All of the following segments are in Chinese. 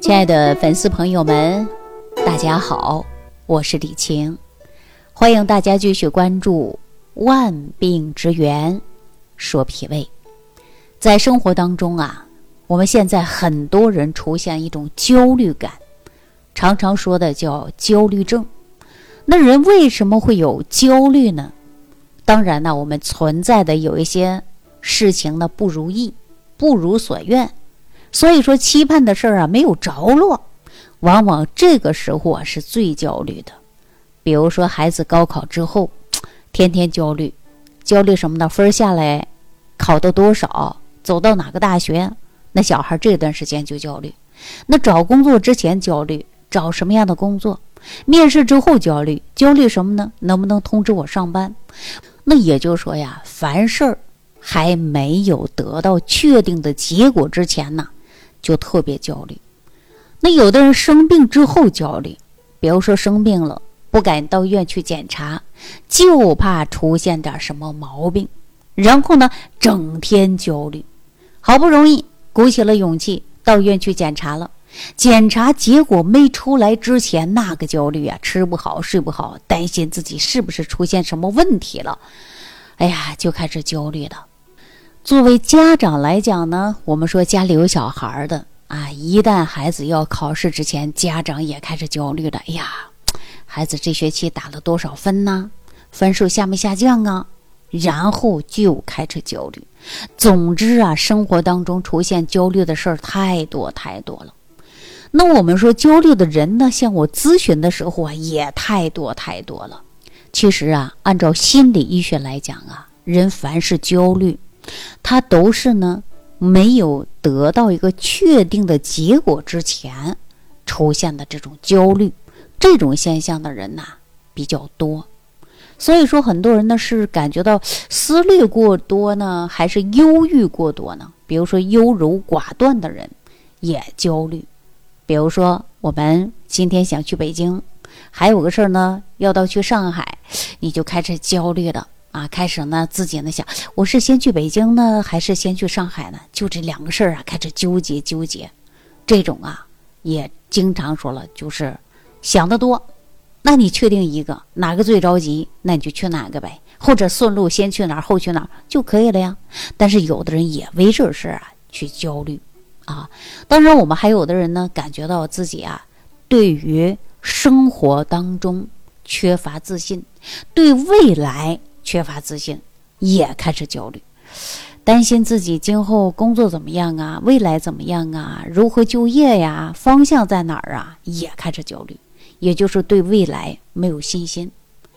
亲爱的粉丝朋友们，大家好，我是李晴，欢迎大家继续关注《万病之源》，说脾胃。在生活当中啊，我们现在很多人出现一种焦虑感，常常说的叫焦虑症。那人为什么会有焦虑呢？当然呢，我们存在的有一些事情呢不如意，不如所愿。所以说，期盼的事儿啊没有着落，往往这个时候啊是最焦虑的。比如说，孩子高考之后，天天焦虑，焦虑什么呢？分儿下来，考到多少，走到哪个大学？那小孩这段时间就焦虑。那找工作之前焦虑，找什么样的工作？面试之后焦虑，焦虑什么呢？能不能通知我上班？那也就是说呀，凡事儿还没有得到确定的结果之前呢。就特别焦虑，那有的人生病之后焦虑，比如说生病了不敢到医院去检查，就怕出现点什么毛病，然后呢整天焦虑，好不容易鼓起了勇气到医院去检查了，检查结果没出来之前，那个焦虑啊，吃不好睡不好，担心自己是不是出现什么问题了，哎呀，就开始焦虑了。作为家长来讲呢，我们说家里有小孩的啊，一旦孩子要考试之前，家长也开始焦虑了。哎呀，孩子这学期打了多少分呢？分数下没下降啊？然后就开始焦虑。总之啊，生活当中出现焦虑的事儿太多太多了。那我们说焦虑的人呢，向我咨询的时候啊，也太多太多了。其实啊，按照心理医学来讲啊，人凡是焦虑。他都是呢，没有得到一个确定的结果之前出现的这种焦虑，这种现象的人呐比较多。所以说，很多人呢是感觉到思虑过多呢，还是忧郁过多呢？比如说优柔寡断的人也焦虑。比如说，我们今天想去北京，还有个事儿呢，要到去上海，你就开始焦虑了。啊，开始呢，自己呢想，我是先去北京呢，还是先去上海呢？就这两个事儿啊，开始纠结纠结。这种啊，也经常说了，就是想得多。那你确定一个哪个最着急，那你就去哪个呗，或者顺路先去哪儿，后去哪儿就可以了呀。但是有的人也为这事儿啊去焦虑啊。当然，我们还有的人呢，感觉到自己啊，对于生活当中缺乏自信，对未来。缺乏自信，也开始焦虑，担心自己今后工作怎么样啊，未来怎么样啊，如何就业呀，方向在哪儿啊，也开始焦虑，也就是对未来没有信心，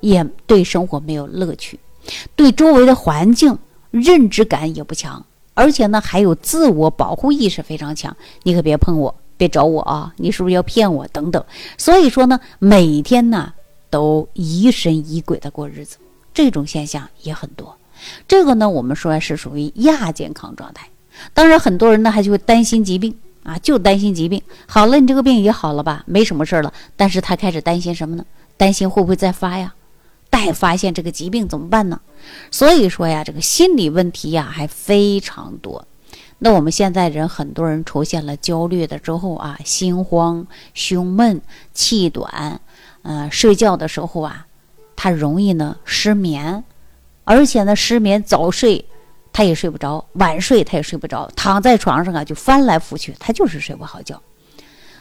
也对生活没有乐趣，对周围的环境认知感也不强，而且呢，还有自我保护意识非常强，你可别碰我，别找我啊，你是不是要骗我？等等，所以说呢，每天呢都疑神疑鬼的过日子。这种现象也很多，这个呢，我们说是属于亚健康状态。当然，很多人呢还就会担心疾病啊，就担心疾病好了，你这个病也好了吧，没什么事儿了。但是他开始担心什么呢？担心会不会再发呀？待发现这个疾病怎么办呢？所以说呀，这个心理问题呀还非常多。那我们现在人很多人出现了焦虑的之后啊，心慌、胸闷、气短，呃，睡觉的时候啊。他容易呢失眠，而且呢失眠早睡，他也睡不着；晚睡他也睡不着，躺在床上啊就翻来覆去，他就是睡不好觉。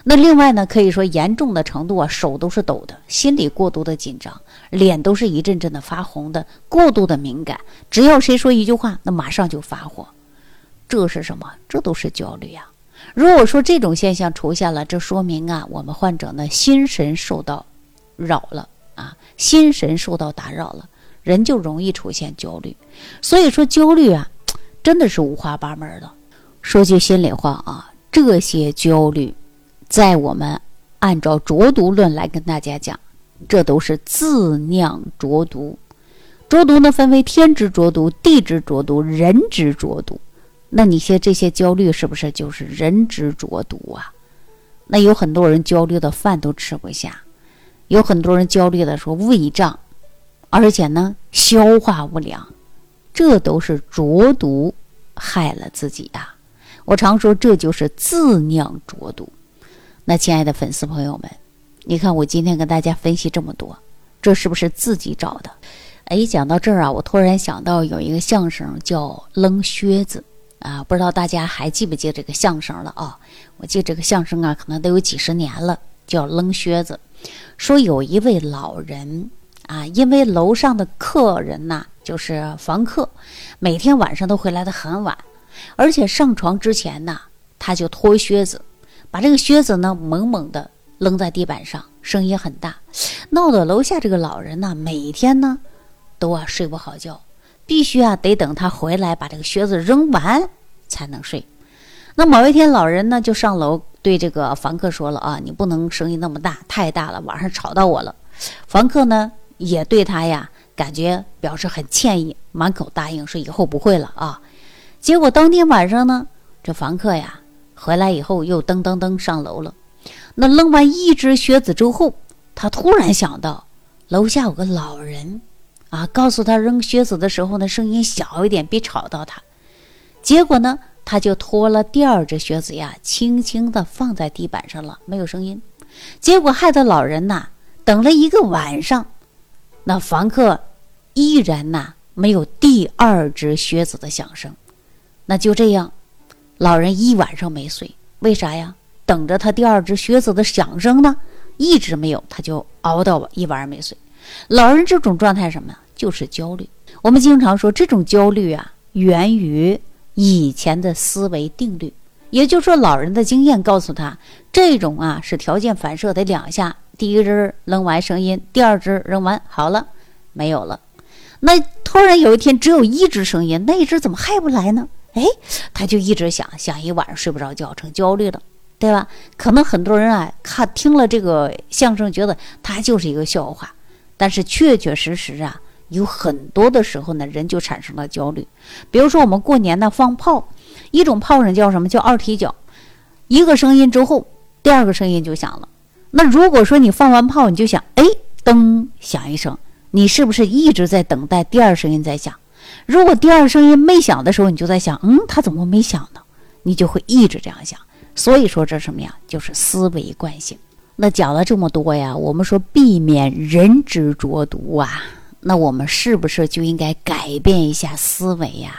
那另外呢，可以说严重的程度啊，手都是抖的，心里过度的紧张，脸都是一阵阵的发红的，过度的敏感，只要谁说一句话，那马上就发火。这是什么？这都是焦虑呀。如果说这种现象出现了，这说明啊，我们患者呢心神受到扰了。啊，心神受到打扰了，人就容易出现焦虑。所以说焦虑啊，真的是五花八门的。说句心里话啊，这些焦虑，在我们按照浊毒论来跟大家讲，这都是自酿浊毒。浊毒呢，分为天之浊毒、地之浊毒、人之浊毒。那你些这些焦虑是不是就是人之浊毒啊？那有很多人焦虑的饭都吃不下。有很多人焦虑的说胃胀，而且呢消化不良，这都是浊毒害了自己呀。我常说这就是自酿浊毒。那亲爱的粉丝朋友们，你看我今天跟大家分析这么多，这是不是自己找的？哎，讲到这儿啊，我突然想到有一个相声叫《扔靴子》啊，不知道大家还记不记这个相声了啊？我记这个相声啊，可能都有几十年了，叫《扔靴子》。说有一位老人啊，因为楼上的客人呐，就是房客，每天晚上都会来的很晚，而且上床之前呢，他就脱靴子，把这个靴子呢猛猛的扔在地板上，声音很大，闹得楼下这个老人呢，每天呢。都啊睡不好觉，必须啊得等他回来把这个靴子扔完才能睡。那某一天，老人呢就上楼对这个房客说了啊：“你不能声音那么大，太大了，晚上吵到我了。”房客呢也对他呀感觉表示很歉意，满口答应说以后不会了啊。结果当天晚上呢，这房客呀回来以后又噔噔噔上楼了。那扔完一只靴子之后，他突然想到楼下有个老人。啊，告诉他扔靴子的时候呢，声音小一点，别吵到他。结果呢，他就脱了第二只靴子呀，轻轻地放在地板上了，没有声音。结果害得老人呐，等了一个晚上，那房客依然呐没有第二只靴子的响声。那就这样，老人一晚上没睡，为啥呀？等着他第二只靴子的响声呢，一直没有，他就熬到一晚上没睡。老人这种状态什么呀就是焦虑。我们经常说，这种焦虑啊，源于以前的思维定律。也就是说，老人的经验告诉他，这种啊是条件反射，得两下。第一只扔完声音，第二只扔完好了，没有了。那突然有一天只有一只声音，那一只怎么还不来呢？哎，他就一直想想一晚上睡不着觉，成焦虑了，对吧？可能很多人啊，看听了这个相声，觉得他就是一个笑话。但是确确实实啊，有很多的时候呢，人就产生了焦虑。比如说我们过年呢放炮，一种炮声叫什么叫二踢脚，一个声音之后，第二个声音就响了。那如果说你放完炮，你就想，哎，噔响一声，你是不是一直在等待第二声音在响？如果第二声音没响的时候，你就在想，嗯，它怎么没响呢？你就会一直这样想。所以说这什么呀？就是思维惯性。那讲了这么多呀，我们说避免人之浊毒啊，那我们是不是就应该改变一下思维呀？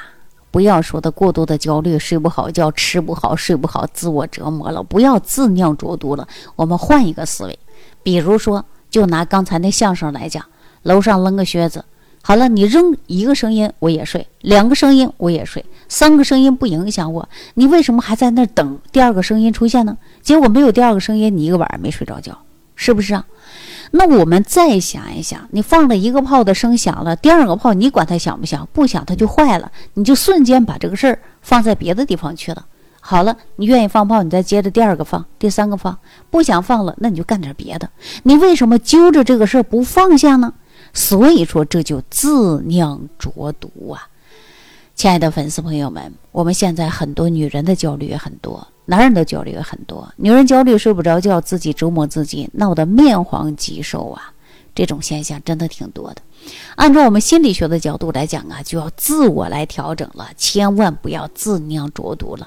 不要说的过多的焦虑，睡不好觉，吃不好，睡不好，自我折磨了，不要自酿浊毒了。我们换一个思维，比如说，就拿刚才那相声来讲，楼上扔个靴子。好了，你扔一个声音我也睡，两个声音我也睡，三个声音不影响我。你为什么还在那等第二个声音出现呢？结果没有第二个声音，你一个晚上没睡着觉，是不是啊？那我们再想一想，你放了一个炮的声响了，第二个炮你管它响不响？不响它就坏了，你就瞬间把这个事儿放在别的地方去了。好了，你愿意放炮，你再接着第二个放，第三个放，不想放了，那你就干点别的。你为什么揪着这个事儿不放下呢？所以说，这就自酿浊毒啊！亲爱的粉丝朋友们，我们现在很多女人的焦虑也很多，男人的焦虑也很多。女人焦虑睡不着觉，自己折磨自己，闹得面黄肌瘦啊！这种现象真的挺多的。按照我们心理学的角度来讲啊，就要自我来调整了，千万不要自酿浊毒了。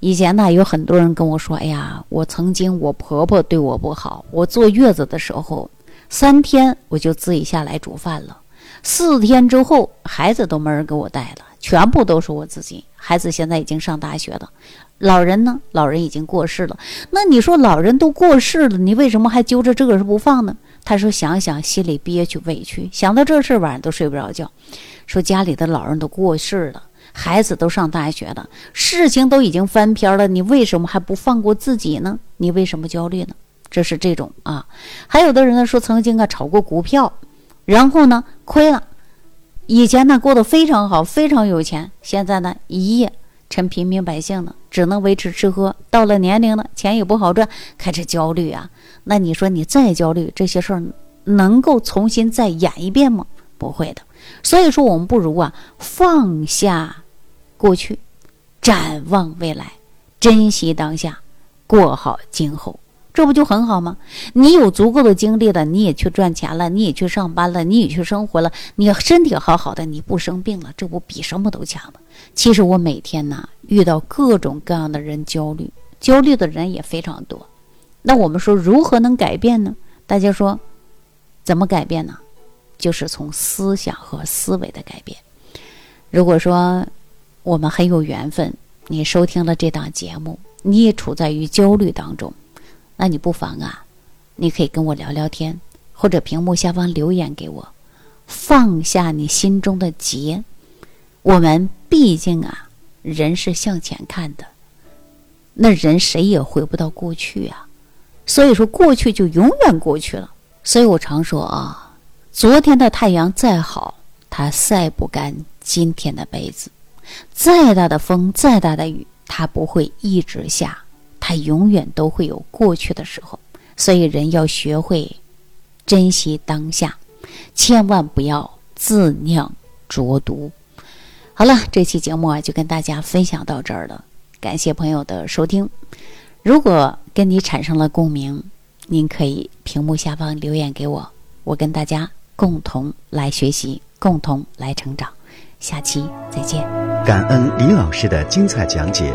以前呢，有很多人跟我说：“哎呀，我曾经我婆婆对我不好，我坐月子的时候。”三天我就自己下来煮饭了，四天之后孩子都没人给我带了，全部都是我自己。孩子现在已经上大学了，老人呢？老人已经过世了。那你说老人都过世了，你为什么还揪着这个事不放呢？他说想想心里憋屈委屈，想到这事晚上都睡不着觉。说家里的老人都过世了，孩子都上大学了，事情都已经翻篇了，你为什么还不放过自己呢？你为什么焦虑呢？这是这种啊，还有的人呢说曾经啊炒过股票，然后呢亏了，以前呢过得非常好，非常有钱，现在呢一夜成平民百姓了，只能维持吃喝。到了年龄了，钱也不好赚，开始焦虑啊。那你说你再焦虑，这些事儿能够重新再演一遍吗？不会的。所以说我们不如啊放下过去，展望未来，珍惜当下，过好今后。这不就很好吗？你有足够的精力了，你也去赚钱了，你也去上班了，你也去生活了，你身体好好的，你不生病了，这不比什么都强吗？其实我每天呢遇到各种各样的人焦虑，焦虑的人也非常多。那我们说如何能改变呢？大家说怎么改变呢？就是从思想和思维的改变。如果说我们很有缘分，你收听了这档节目，你也处在于焦虑当中，那你不妨啊，你可以跟我聊聊天，或者屏幕下方留言给我，放下你心中的结。我们毕竟啊，人是向前看的，那人谁也回不到过去啊，所以说过去就永远过去了。所以我常说啊。昨天的太阳再好，它晒不干今天的被子；再大的风，再大的雨，它不会一直下，它永远都会有过去的时候。所以，人要学会珍惜当下，千万不要自酿浊毒。好了，这期节目啊，就跟大家分享到这儿了。感谢朋友的收听。如果跟你产生了共鸣，您可以屏幕下方留言给我，我跟大家。共同来学习，共同来成长。下期再见。感恩李老师的精彩讲解。